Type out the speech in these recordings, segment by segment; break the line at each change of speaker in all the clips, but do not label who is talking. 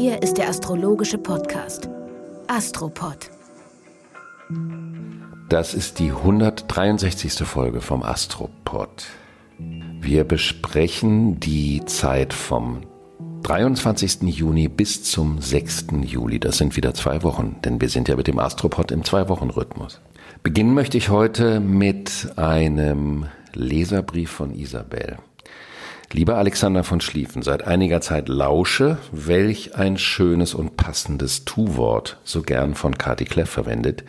Hier ist der astrologische Podcast Astropod.
Das ist die 163. Folge vom Astropod. Wir besprechen die Zeit vom 23. Juni bis zum 6. Juli. Das sind wieder zwei Wochen, denn wir sind ja mit dem Astropod im Zwei-Wochen-Rhythmus. Beginnen möchte ich heute mit einem Leserbrief von Isabel. Lieber Alexander von Schlieffen, seit einiger Zeit lausche, welch ein schönes und passendes Tu-Wort, so gern von Kati Kleff verwendet,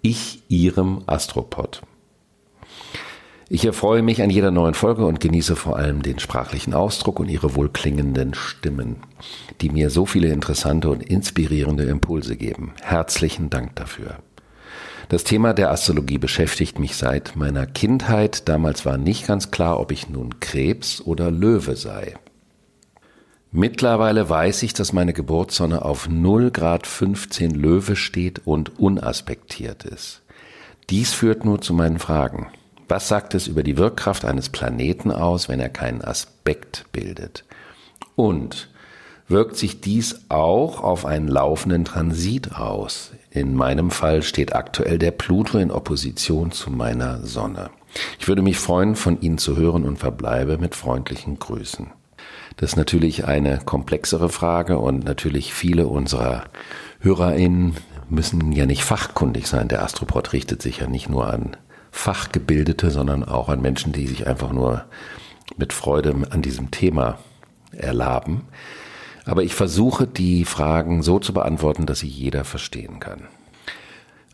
ich ihrem Astropod. Ich erfreue mich an jeder neuen Folge und genieße vor allem den sprachlichen Ausdruck und ihre wohlklingenden Stimmen, die mir so viele interessante und inspirierende Impulse geben. Herzlichen Dank dafür. Das Thema der Astrologie beschäftigt mich seit meiner Kindheit. Damals war nicht ganz klar, ob ich nun Krebs oder Löwe sei. Mittlerweile weiß ich, dass meine Geburtssonne auf 0 Grad 15 Löwe steht und unaspektiert ist. Dies führt nur zu meinen Fragen. Was sagt es über die Wirkkraft eines Planeten aus, wenn er keinen Aspekt bildet? Und wirkt sich dies auch auf einen laufenden Transit aus? In meinem Fall steht aktuell der Pluto in Opposition zu meiner Sonne. Ich würde mich freuen, von Ihnen zu hören und verbleibe mit freundlichen Grüßen. Das ist natürlich eine komplexere Frage und natürlich viele unserer HörerInnen müssen ja nicht fachkundig sein. Der Astroport richtet sich ja nicht nur an Fachgebildete, sondern auch an Menschen, die sich einfach nur mit Freude an diesem Thema erlaben. Aber ich versuche, die Fragen so zu beantworten, dass sie jeder verstehen kann.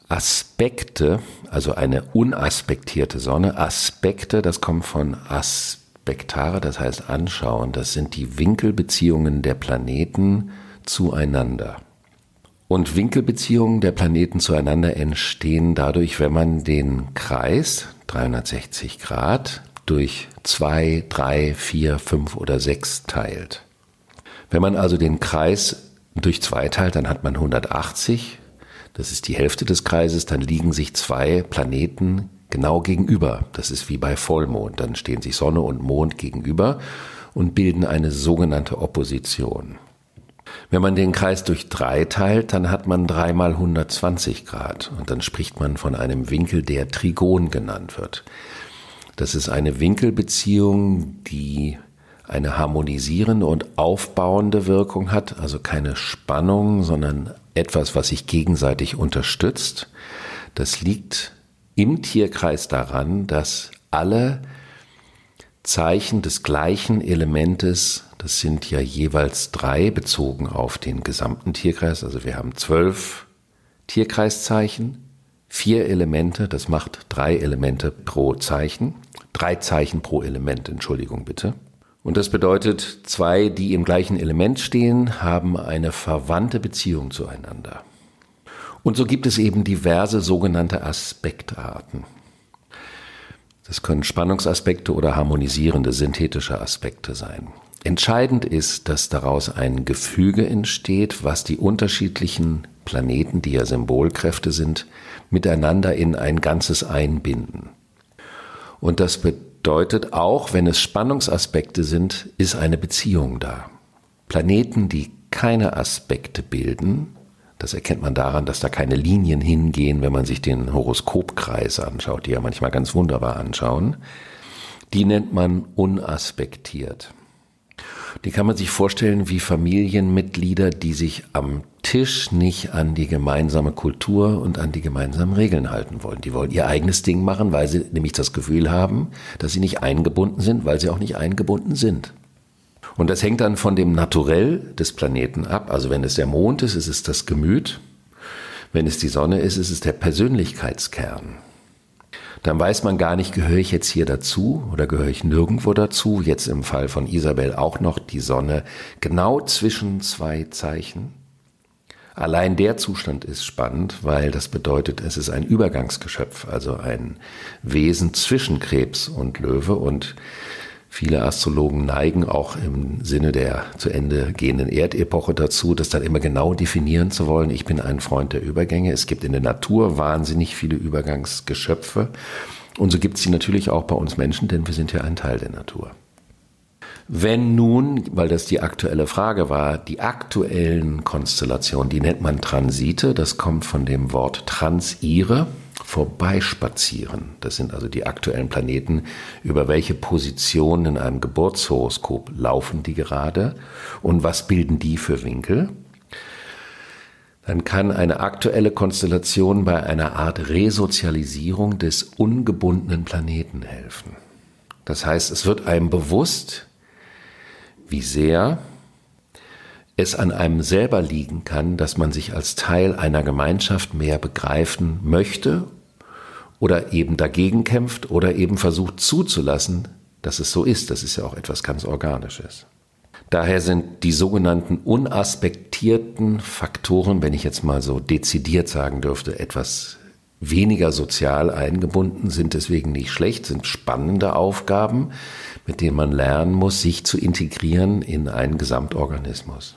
Aspekte, also eine unaspektierte Sonne, Aspekte, das kommt von aspektare, das heißt anschauen, das sind die Winkelbeziehungen der Planeten zueinander. Und Winkelbeziehungen der Planeten zueinander entstehen dadurch, wenn man den Kreis 360 Grad durch zwei, drei, vier, fünf oder sechs teilt. Wenn man also den Kreis durch zwei teilt, dann hat man 180. Das ist die Hälfte des Kreises. Dann liegen sich zwei Planeten genau gegenüber. Das ist wie bei Vollmond. Dann stehen sich Sonne und Mond gegenüber und bilden eine sogenannte Opposition. Wenn man den Kreis durch drei teilt, dann hat man dreimal 120 Grad und dann spricht man von einem Winkel, der Trigon genannt wird. Das ist eine Winkelbeziehung, die eine harmonisierende und aufbauende Wirkung hat, also keine Spannung, sondern etwas, was sich gegenseitig unterstützt. Das liegt im Tierkreis daran, dass alle Zeichen des gleichen Elementes, das sind ja jeweils drei bezogen auf den gesamten Tierkreis, also wir haben zwölf Tierkreiszeichen, vier Elemente, das macht drei Elemente pro Zeichen, drei Zeichen pro Element, Entschuldigung bitte. Und das bedeutet, zwei, die im gleichen Element stehen, haben eine verwandte Beziehung zueinander. Und so gibt es eben diverse sogenannte Aspektarten. Das können Spannungsaspekte oder harmonisierende synthetische Aspekte sein. Entscheidend ist, dass daraus ein Gefüge entsteht, was die unterschiedlichen Planeten, die ja Symbolkräfte sind, miteinander in ein Ganzes einbinden. Und das bedeutet auch, wenn es Spannungsaspekte sind, ist eine Beziehung da. Planeten, die keine Aspekte bilden, das erkennt man daran, dass da keine Linien hingehen, wenn man sich den Horoskopkreis anschaut, die ja manchmal ganz wunderbar anschauen. Die nennt man unaspektiert. Die kann man sich vorstellen wie Familienmitglieder, die sich am Tisch nicht an die gemeinsame Kultur und an die gemeinsamen Regeln halten wollen. Die wollen ihr eigenes Ding machen, weil sie nämlich das Gefühl haben, dass sie nicht eingebunden sind, weil sie auch nicht eingebunden sind. Und das hängt dann von dem Naturell des Planeten ab. Also wenn es der Mond ist, ist es das Gemüt. Wenn es die Sonne ist, ist es der Persönlichkeitskern. Dann weiß man gar nicht, gehöre ich jetzt hier dazu oder gehöre ich nirgendwo dazu. Jetzt im Fall von Isabel auch noch die Sonne genau zwischen zwei Zeichen. Allein der Zustand ist spannend, weil das bedeutet, es ist ein Übergangsgeschöpf, also ein Wesen zwischen Krebs und Löwe und Viele Astrologen neigen auch im Sinne der zu Ende gehenden Erdepoche dazu, das dann immer genau definieren zu wollen. Ich bin ein Freund der Übergänge. Es gibt in der Natur wahnsinnig viele Übergangsgeschöpfe. Und so gibt es sie natürlich auch bei uns Menschen, denn wir sind ja ein Teil der Natur. Wenn nun, weil das die aktuelle Frage war, die aktuellen Konstellationen, die nennt man Transite, das kommt von dem Wort transire, vorbeispazieren. Das sind also die aktuellen Planeten, über welche Positionen in einem Geburtshoroskop laufen die gerade und was bilden die für Winkel. Dann kann eine aktuelle Konstellation bei einer Art Resozialisierung des ungebundenen Planeten helfen. Das heißt, es wird einem bewusst, wie sehr es an einem selber liegen kann, dass man sich als Teil einer Gemeinschaft mehr begreifen möchte oder eben dagegen kämpft oder eben versucht zuzulassen, dass es so ist. Das ist ja auch etwas ganz Organisches. Daher sind die sogenannten unaspektierten Faktoren, wenn ich jetzt mal so dezidiert sagen dürfte, etwas weniger sozial eingebunden, sind deswegen nicht schlecht, sind spannende Aufgaben, mit denen man lernen muss, sich zu integrieren in einen Gesamtorganismus.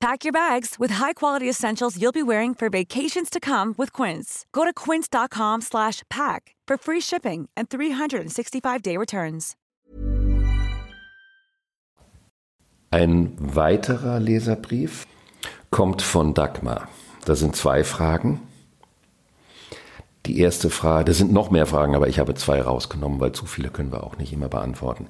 Pack your bags with high-quality essentials you'll be wearing for vacations to come with Quince. Go to quince.com/pack for free shipping and 365-day returns.
Ein weiterer Leserbrief kommt von Dagmar. Da sind zwei Fragen. Die erste Frage, das sind noch mehr Fragen, aber ich habe zwei rausgenommen, weil zu viele können wir auch nicht immer beantworten.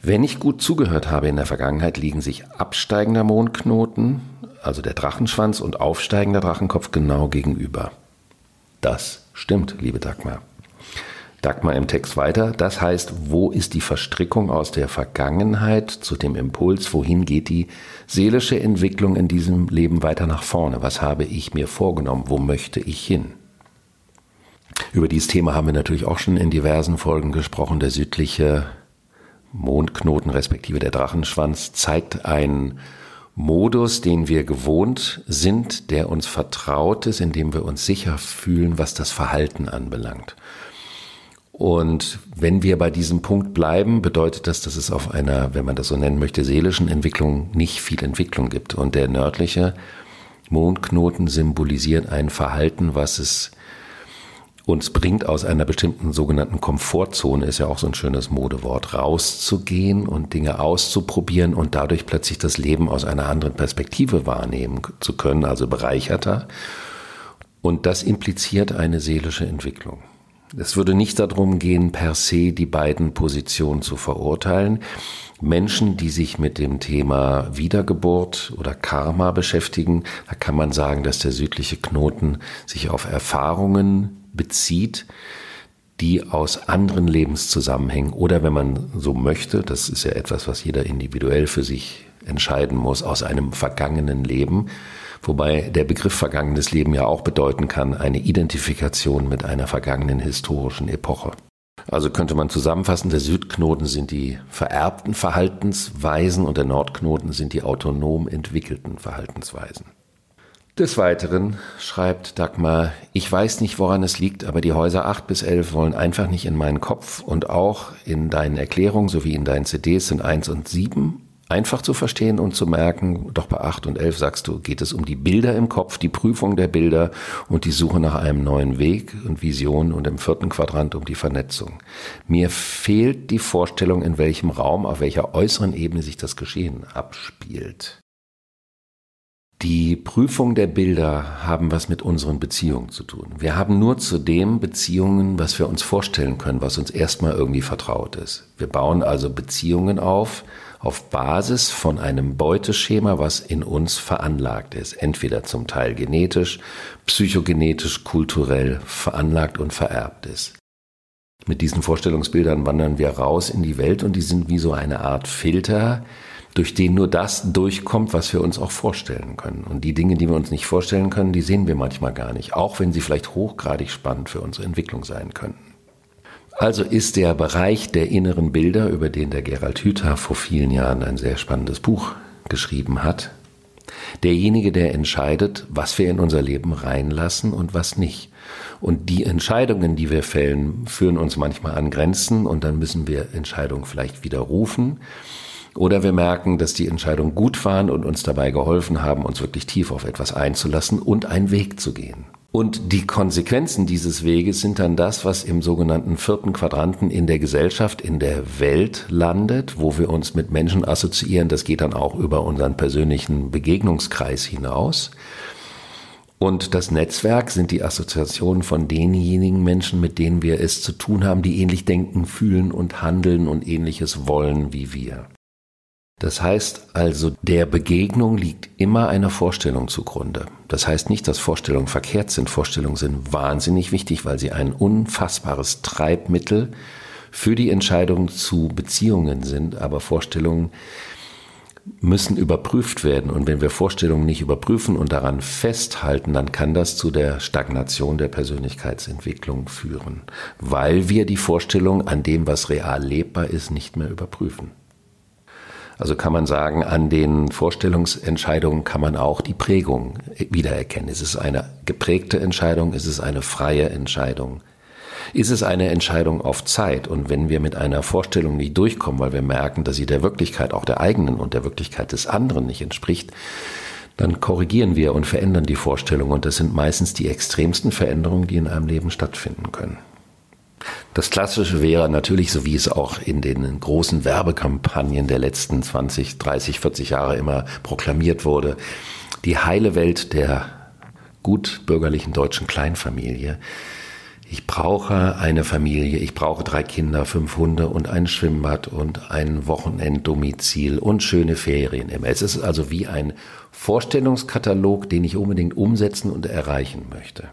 Wenn ich gut zugehört habe in der Vergangenheit, liegen sich absteigender Mondknoten, also der Drachenschwanz und aufsteigender Drachenkopf genau gegenüber. Das stimmt, liebe Dagmar. Dagmar im Text weiter. Das heißt, wo ist die Verstrickung aus der Vergangenheit zu dem Impuls? Wohin geht die seelische Entwicklung in diesem Leben weiter nach vorne? Was habe ich mir vorgenommen? Wo möchte ich hin? Über dieses Thema haben wir natürlich auch schon in diversen Folgen gesprochen. Der südliche Mondknoten respektive der Drachenschwanz zeigt einen Modus, den wir gewohnt sind, der uns vertraut ist, in dem wir uns sicher fühlen, was das Verhalten anbelangt. Und wenn wir bei diesem Punkt bleiben, bedeutet das, dass es auf einer, wenn man das so nennen möchte, seelischen Entwicklung nicht viel Entwicklung gibt. Und der nördliche Mondknoten symbolisiert ein Verhalten, was es uns bringt, aus einer bestimmten sogenannten Komfortzone, ist ja auch so ein schönes Modewort, rauszugehen und Dinge auszuprobieren und dadurch plötzlich das Leben aus einer anderen Perspektive wahrnehmen zu können, also bereicherter. Und das impliziert eine seelische Entwicklung. Es würde nicht darum gehen, per se die beiden Positionen zu verurteilen. Menschen, die sich mit dem Thema Wiedergeburt oder Karma beschäftigen, da kann man sagen, dass der südliche Knoten sich auf Erfahrungen bezieht, die aus anderen Lebenszusammenhängen oder wenn man so möchte, das ist ja etwas, was jeder individuell für sich entscheiden muss, aus einem vergangenen Leben, wobei der Begriff vergangenes Leben ja auch bedeuten kann, eine Identifikation mit einer vergangenen historischen Epoche. Also könnte man zusammenfassen, der Südknoten sind die vererbten Verhaltensweisen und der Nordknoten sind die autonom entwickelten Verhaltensweisen. Des Weiteren schreibt Dagmar, ich weiß nicht, woran es liegt, aber die Häuser 8 bis 11 wollen einfach nicht in meinen Kopf und auch in deinen Erklärungen sowie in deinen CDs sind 1 und 7 einfach zu verstehen und zu merken, doch bei 8 und 11 sagst du, geht es um die Bilder im Kopf, die Prüfung der Bilder und die Suche nach einem neuen Weg und Vision und im vierten Quadrant um die Vernetzung. Mir fehlt die Vorstellung, in welchem Raum, auf welcher äußeren Ebene sich das Geschehen abspielt. Die Prüfung der Bilder haben was mit unseren Beziehungen zu tun. Wir haben nur zu dem Beziehungen, was wir uns vorstellen können, was uns erstmal irgendwie vertraut ist. Wir bauen also Beziehungen auf, auf Basis von einem Beuteschema, was in uns veranlagt ist. Entweder zum Teil genetisch, psychogenetisch, kulturell veranlagt und vererbt ist. Mit diesen Vorstellungsbildern wandern wir raus in die Welt und die sind wie so eine Art Filter, durch den nur das durchkommt, was wir uns auch vorstellen können. Und die Dinge, die wir uns nicht vorstellen können, die sehen wir manchmal gar nicht, auch wenn sie vielleicht hochgradig spannend für unsere Entwicklung sein könnten. Also ist der Bereich der inneren Bilder, über den der Gerald Hüther vor vielen Jahren ein sehr spannendes Buch geschrieben hat, derjenige, der entscheidet, was wir in unser Leben reinlassen und was nicht. Und die Entscheidungen, die wir fällen, führen uns manchmal an Grenzen und dann müssen wir Entscheidungen vielleicht widerrufen. Oder wir merken, dass die Entscheidungen gut waren und uns dabei geholfen haben, uns wirklich tief auf etwas einzulassen und einen Weg zu gehen. Und die Konsequenzen dieses Weges sind dann das, was im sogenannten vierten Quadranten in der Gesellschaft, in der Welt landet, wo wir uns mit Menschen assoziieren. Das geht dann auch über unseren persönlichen Begegnungskreis hinaus. Und das Netzwerk sind die Assoziationen von denjenigen Menschen, mit denen wir es zu tun haben, die ähnlich denken, fühlen und handeln und ähnliches wollen wie wir. Das heißt also, der Begegnung liegt immer eine Vorstellung zugrunde. Das heißt nicht, dass Vorstellungen verkehrt sind. Vorstellungen sind wahnsinnig wichtig, weil sie ein unfassbares Treibmittel für die Entscheidung zu Beziehungen sind. Aber Vorstellungen müssen überprüft werden. Und wenn wir Vorstellungen nicht überprüfen und daran festhalten, dann kann das zu der Stagnation der Persönlichkeitsentwicklung führen, weil wir die Vorstellung an dem, was real lebbar ist, nicht mehr überprüfen. Also kann man sagen, an den Vorstellungsentscheidungen kann man auch die Prägung wiedererkennen. Ist es eine geprägte Entscheidung? Ist es eine freie Entscheidung? Ist es eine Entscheidung auf Zeit? Und wenn wir mit einer Vorstellung nicht durchkommen, weil wir merken, dass sie der Wirklichkeit, auch der eigenen und der Wirklichkeit des anderen nicht entspricht, dann korrigieren wir und verändern die Vorstellung. Und das sind meistens die extremsten Veränderungen, die in einem Leben stattfinden können. Das Klassische wäre natürlich, so wie es auch in den großen Werbekampagnen der letzten 20, 30, 40 Jahre immer proklamiert wurde, die heile Welt der gut bürgerlichen deutschen Kleinfamilie. Ich brauche eine Familie, ich brauche drei Kinder, fünf Hunde und ein Schwimmbad und ein Wochenenddomizil und schöne Ferien immer. Es ist also wie ein Vorstellungskatalog, den ich unbedingt umsetzen und erreichen möchte.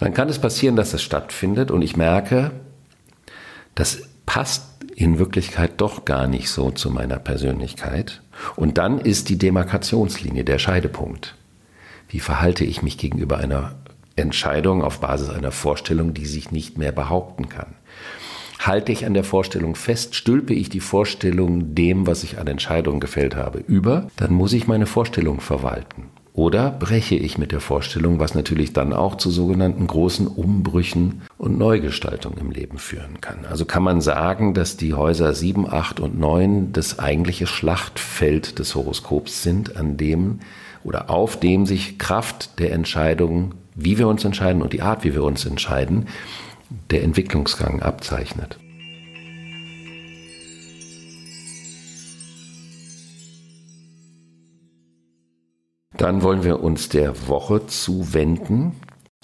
Dann kann es passieren, dass es stattfindet und ich merke, das passt in Wirklichkeit doch gar nicht so zu meiner Persönlichkeit. Und dann ist die Demarkationslinie, der Scheidepunkt. Wie verhalte ich mich gegenüber einer Entscheidung auf Basis einer Vorstellung, die sich nicht mehr behaupten kann? Halte ich an der Vorstellung fest, stülpe ich die Vorstellung dem, was ich an Entscheidungen gefällt habe, über, dann muss ich meine Vorstellung verwalten. Oder breche ich mit der Vorstellung, was natürlich dann auch zu sogenannten großen Umbrüchen und Neugestaltung im Leben führen kann. Also kann man sagen, dass die Häuser 7, 8 und 9 das eigentliche Schlachtfeld des Horoskops sind, an dem oder auf dem sich Kraft der Entscheidung, wie wir uns entscheiden und die Art, wie wir uns entscheiden, der Entwicklungsgang abzeichnet. Dann wollen wir uns der Woche zuwenden.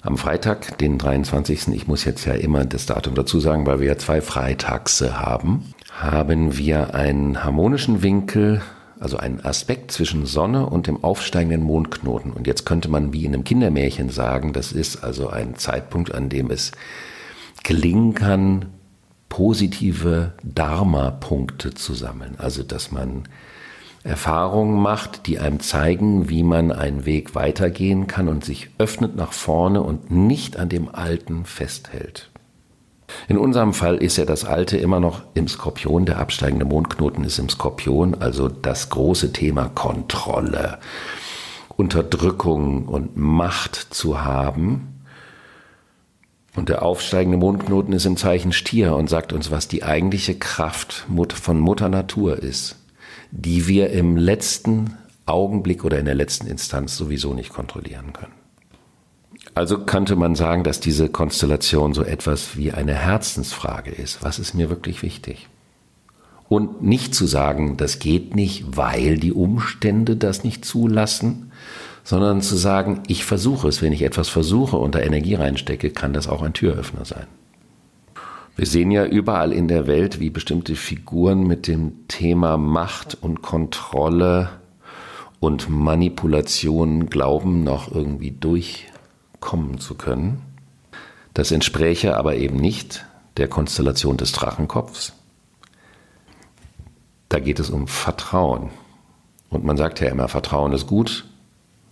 Am Freitag, den 23. Ich muss jetzt ja immer das Datum dazu sagen, weil wir ja zwei Freitaxe haben, haben wir einen harmonischen Winkel, also einen Aspekt zwischen Sonne und dem aufsteigenden Mondknoten. Und jetzt könnte man wie in einem Kindermärchen sagen, das ist also ein Zeitpunkt, an dem es gelingen kann, positive Dharma-Punkte zu sammeln. Also, dass man Erfahrungen macht, die einem zeigen, wie man einen Weg weitergehen kann und sich öffnet nach vorne und nicht an dem Alten festhält. In unserem Fall ist ja das Alte immer noch im Skorpion, der absteigende Mondknoten ist im Skorpion, also das große Thema Kontrolle, Unterdrückung und Macht zu haben. Und der aufsteigende Mondknoten ist im Zeichen Stier und sagt uns, was die eigentliche Kraft von Mutter Natur ist die wir im letzten Augenblick oder in der letzten Instanz sowieso nicht kontrollieren können. Also könnte man sagen, dass diese Konstellation so etwas wie eine Herzensfrage ist. Was ist mir wirklich wichtig? Und nicht zu sagen, das geht nicht, weil die Umstände das nicht zulassen, sondern zu sagen, ich versuche es. Wenn ich etwas versuche und da Energie reinstecke, kann das auch ein Türöffner sein. Wir sehen ja überall in der Welt, wie bestimmte Figuren mit dem Thema Macht und Kontrolle und Manipulation glauben, noch irgendwie durchkommen zu können. Das entspräche aber eben nicht der Konstellation des Drachenkopfs. Da geht es um Vertrauen. Und man sagt ja immer, Vertrauen ist gut,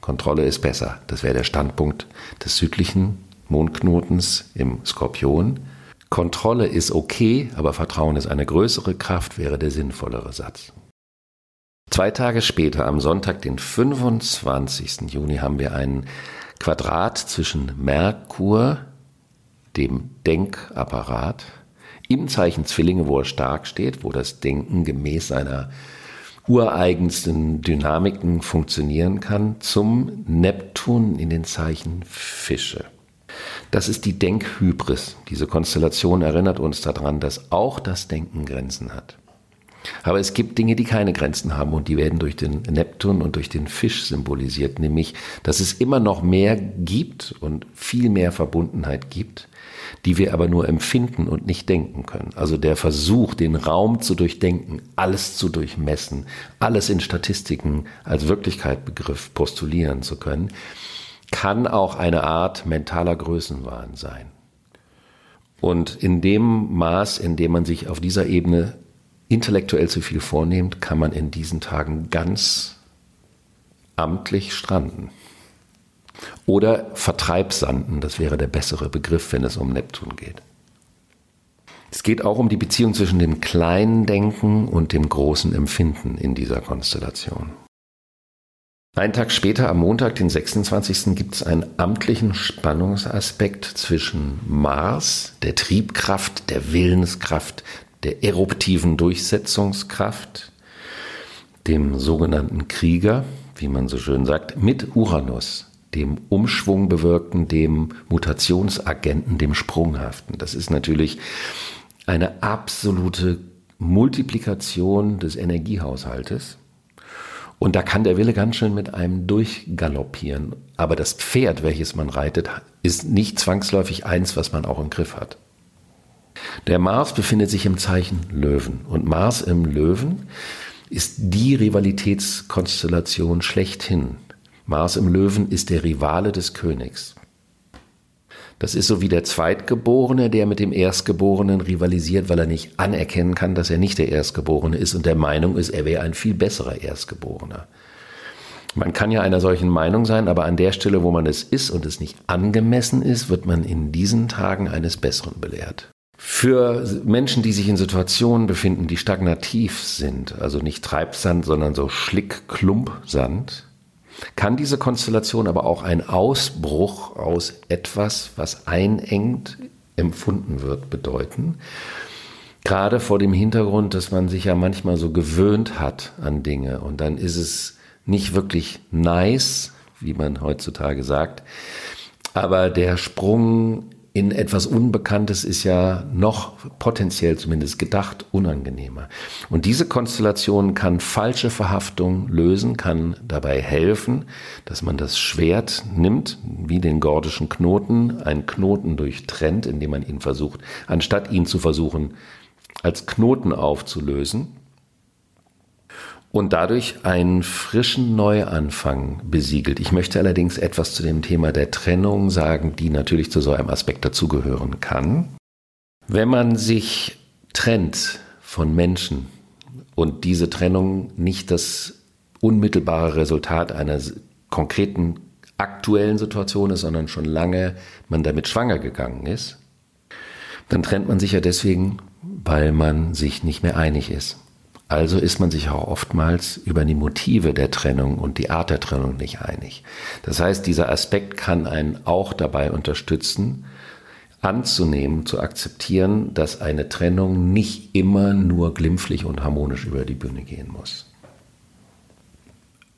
Kontrolle ist besser. Das wäre der Standpunkt des südlichen Mondknotens im Skorpion. Kontrolle ist okay, aber Vertrauen ist eine größere Kraft, wäre der sinnvollere Satz. Zwei Tage später, am Sonntag, den 25. Juni, haben wir einen Quadrat zwischen Merkur, dem Denkapparat, im Zeichen Zwillinge, wo er stark steht, wo das Denken gemäß seiner ureigensten Dynamiken funktionieren kann, zum Neptun in den Zeichen Fische. Das ist die Denkhybris. Diese Konstellation erinnert uns daran, dass auch das Denken Grenzen hat. Aber es gibt Dinge, die keine Grenzen haben und die werden durch den Neptun und durch den Fisch symbolisiert, nämlich, dass es immer noch mehr gibt und viel mehr Verbundenheit gibt, die wir aber nur empfinden und nicht denken können. Also der Versuch, den Raum zu durchdenken, alles zu durchmessen, alles in Statistiken als Wirklichkeitbegriff postulieren zu können, kann auch eine Art mentaler Größenwahn sein. Und in dem Maß, in dem man sich auf dieser Ebene intellektuell zu viel vornimmt, kann man in diesen Tagen ganz amtlich stranden. Oder Vertreibsanden, das wäre der bessere Begriff, wenn es um Neptun geht. Es geht auch um die Beziehung zwischen dem kleinen Denken und dem großen Empfinden in dieser Konstellation. Einen Tag später, am Montag, den 26. gibt es einen amtlichen Spannungsaspekt zwischen Mars, der Triebkraft, der Willenskraft, der eruptiven Durchsetzungskraft, dem sogenannten Krieger, wie man so schön sagt, mit Uranus, dem Umschwung bewirkten, dem Mutationsagenten, dem Sprunghaften. Das ist natürlich eine absolute Multiplikation des Energiehaushaltes. Und da kann der Wille ganz schön mit einem durchgaloppieren. Aber das Pferd, welches man reitet, ist nicht zwangsläufig eins, was man auch im Griff hat. Der Mars befindet sich im Zeichen Löwen. Und Mars im Löwen ist die Rivalitätskonstellation schlechthin. Mars im Löwen ist der Rivale des Königs. Das ist so wie der Zweitgeborene, der mit dem Erstgeborenen rivalisiert, weil er nicht anerkennen kann, dass er nicht der Erstgeborene ist und der Meinung ist, er wäre ein viel besserer Erstgeborener. Man kann ja einer solchen Meinung sein, aber an der Stelle, wo man es ist und es nicht angemessen ist, wird man in diesen Tagen eines Besseren belehrt. Für Menschen, die sich in Situationen befinden, die stagnativ sind, also nicht Treibsand, sondern so Schlick-Klumpsand, kann diese Konstellation aber auch ein Ausbruch aus etwas, was einengt empfunden wird, bedeuten. Gerade vor dem Hintergrund, dass man sich ja manchmal so gewöhnt hat an Dinge und dann ist es nicht wirklich nice, wie man heutzutage sagt, aber der Sprung in etwas Unbekanntes ist ja noch potenziell zumindest gedacht unangenehmer. Und diese Konstellation kann falsche Verhaftung lösen, kann dabei helfen, dass man das Schwert nimmt, wie den gordischen Knoten, einen Knoten durchtrennt, indem man ihn versucht, anstatt ihn zu versuchen, als Knoten aufzulösen, und dadurch einen frischen Neuanfang besiegelt. Ich möchte allerdings etwas zu dem Thema der Trennung sagen, die natürlich zu so einem Aspekt dazugehören kann. Wenn man sich trennt von Menschen und diese Trennung nicht das unmittelbare Resultat einer konkreten aktuellen Situation ist, sondern schon lange man damit schwanger gegangen ist, dann trennt man sich ja deswegen, weil man sich nicht mehr einig ist. Also ist man sich auch oftmals über die Motive der Trennung und die Art der Trennung nicht einig. Das heißt, dieser Aspekt kann einen auch dabei unterstützen, anzunehmen, zu akzeptieren, dass eine Trennung nicht immer nur glimpflich und harmonisch über die Bühne gehen muss.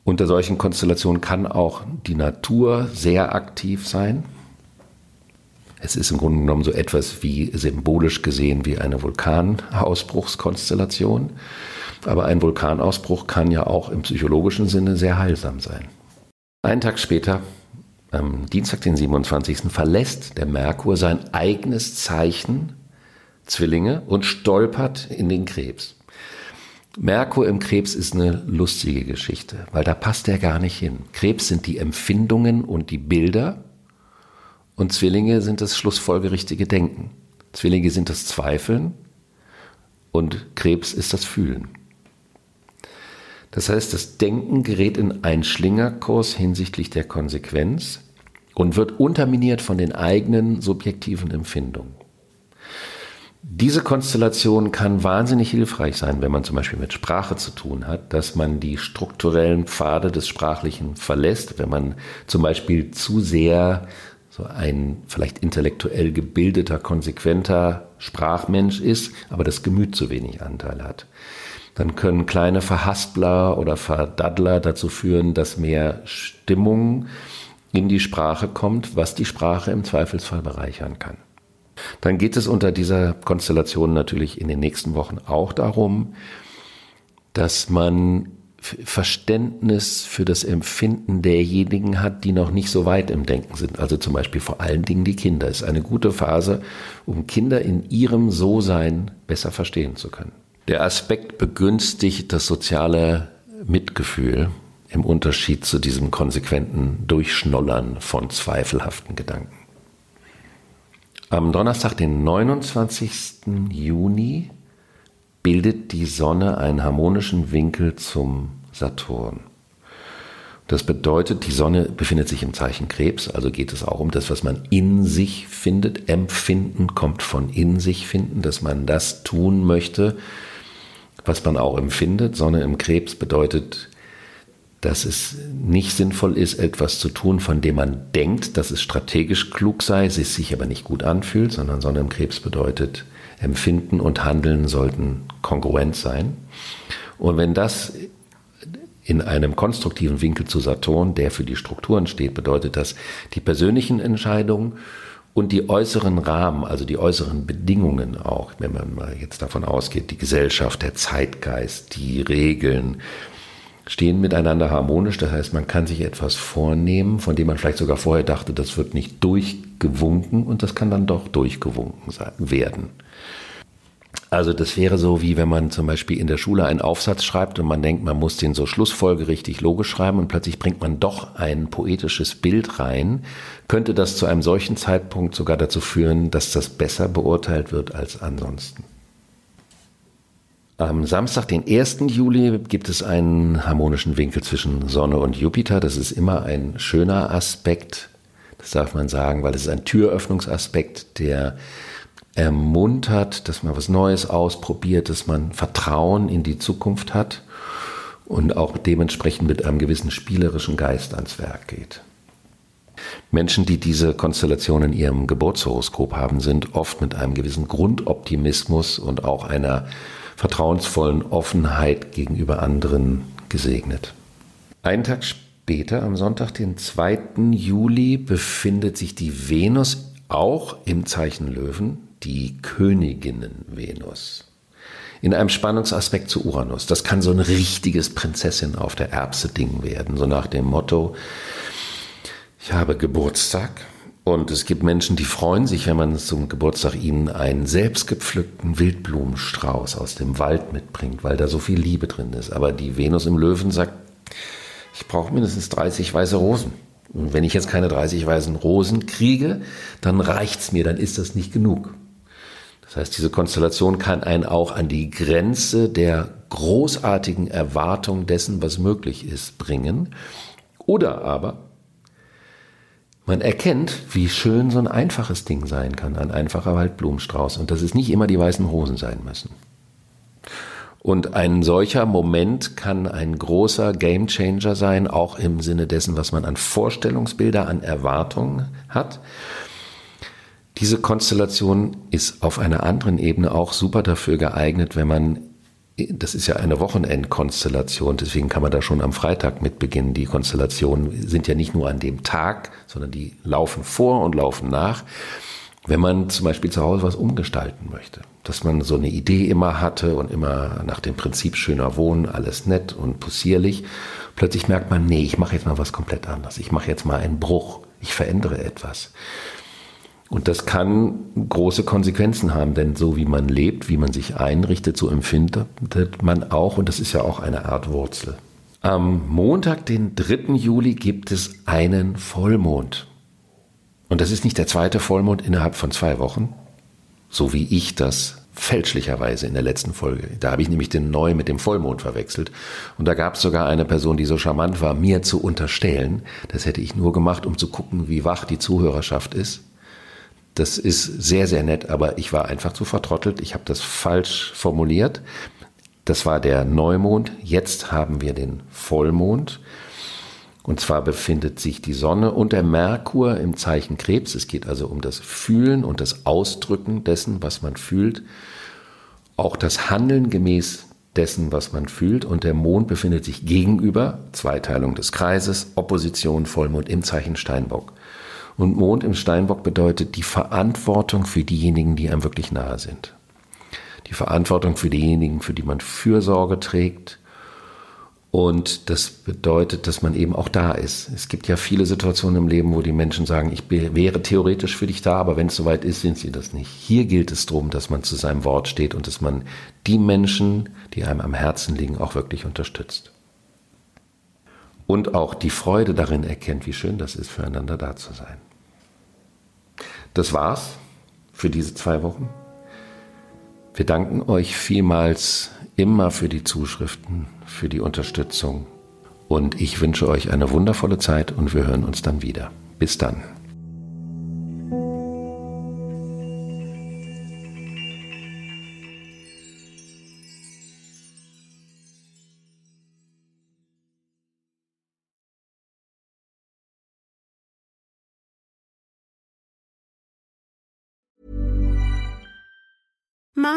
Unter solchen Konstellationen kann auch die Natur sehr aktiv sein. Es ist im Grunde genommen so etwas wie symbolisch gesehen wie eine Vulkanausbruchskonstellation. Aber ein Vulkanausbruch kann ja auch im psychologischen Sinne sehr heilsam sein. Einen Tag später, am Dienstag, den 27., verlässt der Merkur sein eigenes Zeichen Zwillinge und stolpert in den Krebs. Merkur im Krebs ist eine lustige Geschichte, weil da passt er gar nicht hin. Krebs sind die Empfindungen und die Bilder und Zwillinge sind das schlussfolgerichtige Denken. Zwillinge sind das Zweifeln und Krebs ist das Fühlen. Das heißt, das Denken gerät in einen Schlingerkurs hinsichtlich der Konsequenz und wird unterminiert von den eigenen subjektiven Empfindungen. Diese Konstellation kann wahnsinnig hilfreich sein, wenn man zum Beispiel mit Sprache zu tun hat, dass man die strukturellen Pfade des Sprachlichen verlässt, wenn man zum Beispiel zu sehr so ein vielleicht intellektuell gebildeter, konsequenter Sprachmensch ist, aber das Gemüt zu wenig Anteil hat. Dann können kleine Verhaspler oder Verdaddler dazu führen, dass mehr Stimmung in die Sprache kommt, was die Sprache im Zweifelsfall bereichern kann. Dann geht es unter dieser Konstellation natürlich in den nächsten Wochen auch darum, dass man Verständnis für das Empfinden derjenigen hat, die noch nicht so weit im Denken sind. Also zum Beispiel vor allen Dingen die Kinder. Ist eine gute Phase, um Kinder in ihrem So-Sein besser verstehen zu können. Der Aspekt begünstigt das soziale Mitgefühl im Unterschied zu diesem konsequenten Durchschnollern von zweifelhaften Gedanken. Am Donnerstag, den 29. Juni, bildet die Sonne einen harmonischen Winkel zum Saturn. Das bedeutet, die Sonne befindet sich im Zeichen Krebs, also geht es auch um das, was man in sich findet. Empfinden kommt von in sich finden, dass man das tun möchte, was man auch empfindet. Sonne im Krebs bedeutet dass es nicht sinnvoll ist, etwas zu tun, von dem man denkt, dass es strategisch klug sei, es sich aber nicht gut anfühlt, sondern Sonne im Krebs bedeutet, Empfinden und Handeln sollten kongruent sein. Und wenn das in einem konstruktiven Winkel zu Saturn, der für die Strukturen steht, bedeutet das, die persönlichen Entscheidungen und die äußeren Rahmen, also die äußeren Bedingungen auch, wenn man mal jetzt davon ausgeht, die Gesellschaft, der Zeitgeist, die Regeln, stehen miteinander harmonisch. Das heißt, man kann sich etwas vornehmen, von dem man vielleicht sogar vorher dachte, das wird nicht durchgewunken und das kann dann doch durchgewunken werden. Also das wäre so, wie wenn man zum Beispiel in der Schule einen Aufsatz schreibt und man denkt, man muss den so schlussfolgerichtig logisch schreiben und plötzlich bringt man doch ein poetisches Bild rein, könnte das zu einem solchen Zeitpunkt sogar dazu führen, dass das besser beurteilt wird als ansonsten. Am Samstag, den 1. Juli, gibt es einen harmonischen Winkel zwischen Sonne und Jupiter. Das ist immer ein schöner Aspekt, das darf man sagen, weil es ist ein Türöffnungsaspekt, der ermuntert, dass man was Neues ausprobiert, dass man Vertrauen in die Zukunft hat und auch dementsprechend mit einem gewissen spielerischen Geist ans Werk geht. Menschen, die diese Konstellation in ihrem Geburtshoroskop haben, sind oft mit einem gewissen Grundoptimismus und auch einer vertrauensvollen Offenheit gegenüber anderen gesegnet. Einen Tag später, am Sonntag, den 2. Juli, befindet sich die Venus auch im Zeichen Löwen, die Königinnen Venus. In einem Spannungsaspekt zu Uranus. Das kann so ein richtiges Prinzessin auf der Erbse Ding werden, so nach dem Motto, ich habe Geburtstag, und es gibt Menschen, die freuen sich, wenn man zum Geburtstag ihnen einen selbstgepflückten Wildblumenstrauß aus dem Wald mitbringt, weil da so viel Liebe drin ist. Aber die Venus im Löwen sagt, ich brauche mindestens 30 weiße Rosen. Und wenn ich jetzt keine 30 weißen Rosen kriege, dann reicht's mir, dann ist das nicht genug. Das heißt, diese Konstellation kann einen auch an die Grenze der großartigen Erwartung dessen, was möglich ist, bringen. Oder aber man erkennt, wie schön so ein einfaches Ding sein kann, ein einfacher Waldblumenstrauß und dass es nicht immer die weißen Rosen sein müssen. Und ein solcher Moment kann ein großer Gamechanger sein, auch im Sinne dessen, was man an Vorstellungsbilder, an Erwartungen hat. Diese Konstellation ist auf einer anderen Ebene auch super dafür geeignet, wenn man das ist ja eine Wochenendkonstellation, deswegen kann man da schon am Freitag mit beginnen. Die Konstellationen sind ja nicht nur an dem Tag, sondern die laufen vor und laufen nach. Wenn man zum Beispiel zu Hause was umgestalten möchte, dass man so eine Idee immer hatte und immer nach dem Prinzip schöner Wohnen, alles nett und possierlich, plötzlich merkt man, nee, ich mache jetzt mal was komplett anderes. Ich mache jetzt mal einen Bruch, ich verändere etwas. Und das kann große Konsequenzen haben, denn so wie man lebt, wie man sich einrichtet, so empfindet man auch, und das ist ja auch eine Art Wurzel. Am Montag, den 3. Juli, gibt es einen Vollmond. Und das ist nicht der zweite Vollmond innerhalb von zwei Wochen, so wie ich das fälschlicherweise in der letzten Folge. Da habe ich nämlich den Neu mit dem Vollmond verwechselt. Und da gab es sogar eine Person, die so charmant war, mir zu unterstellen, das hätte ich nur gemacht, um zu gucken, wie wach die Zuhörerschaft ist Das ist sehr, sehr nett, aber ich war einfach zu vertrottelt. Ich habe das falsch formuliert. Das war der Neumond. Jetzt haben wir den Vollmond. Und zwar befindet sich die Sonne und der Merkur im Zeichen Krebs. Es geht also um das Fühlen und das Ausdrücken dessen, was man fühlt. Auch das Handeln gemäß dessen, was man fühlt. Und der Mond befindet sich gegenüber, Zweiteilung des Kreises, Opposition, Vollmond im Zeichen Steinbock. Und Mond im Steinbock bedeutet die Verantwortung für diejenigen, die einem wirklich nahe sind. Die Verantwortung für diejenigen, für die man Fürsorge trägt und das bedeutet, dass man eben auch da ist. Es gibt ja viele Situationen im Leben, wo die Menschen sagen, ich wäre theoretisch für dich da, aber wenn es soweit ist, sind sie das nicht. Hier gilt es darum, dass man zu seinem Wort steht und dass man die Menschen, die einem am Herzen liegen, auch wirklich unterstützt. Und auch die Freude darin erkennt, wie schön das ist, füreinander da zu sein. Das war's für diese zwei Wochen. Wir danken euch vielmals immer für die Zuschriften, für die Unterstützung. Und ich wünsche euch eine wundervolle Zeit und wir hören uns dann wieder. Bis dann.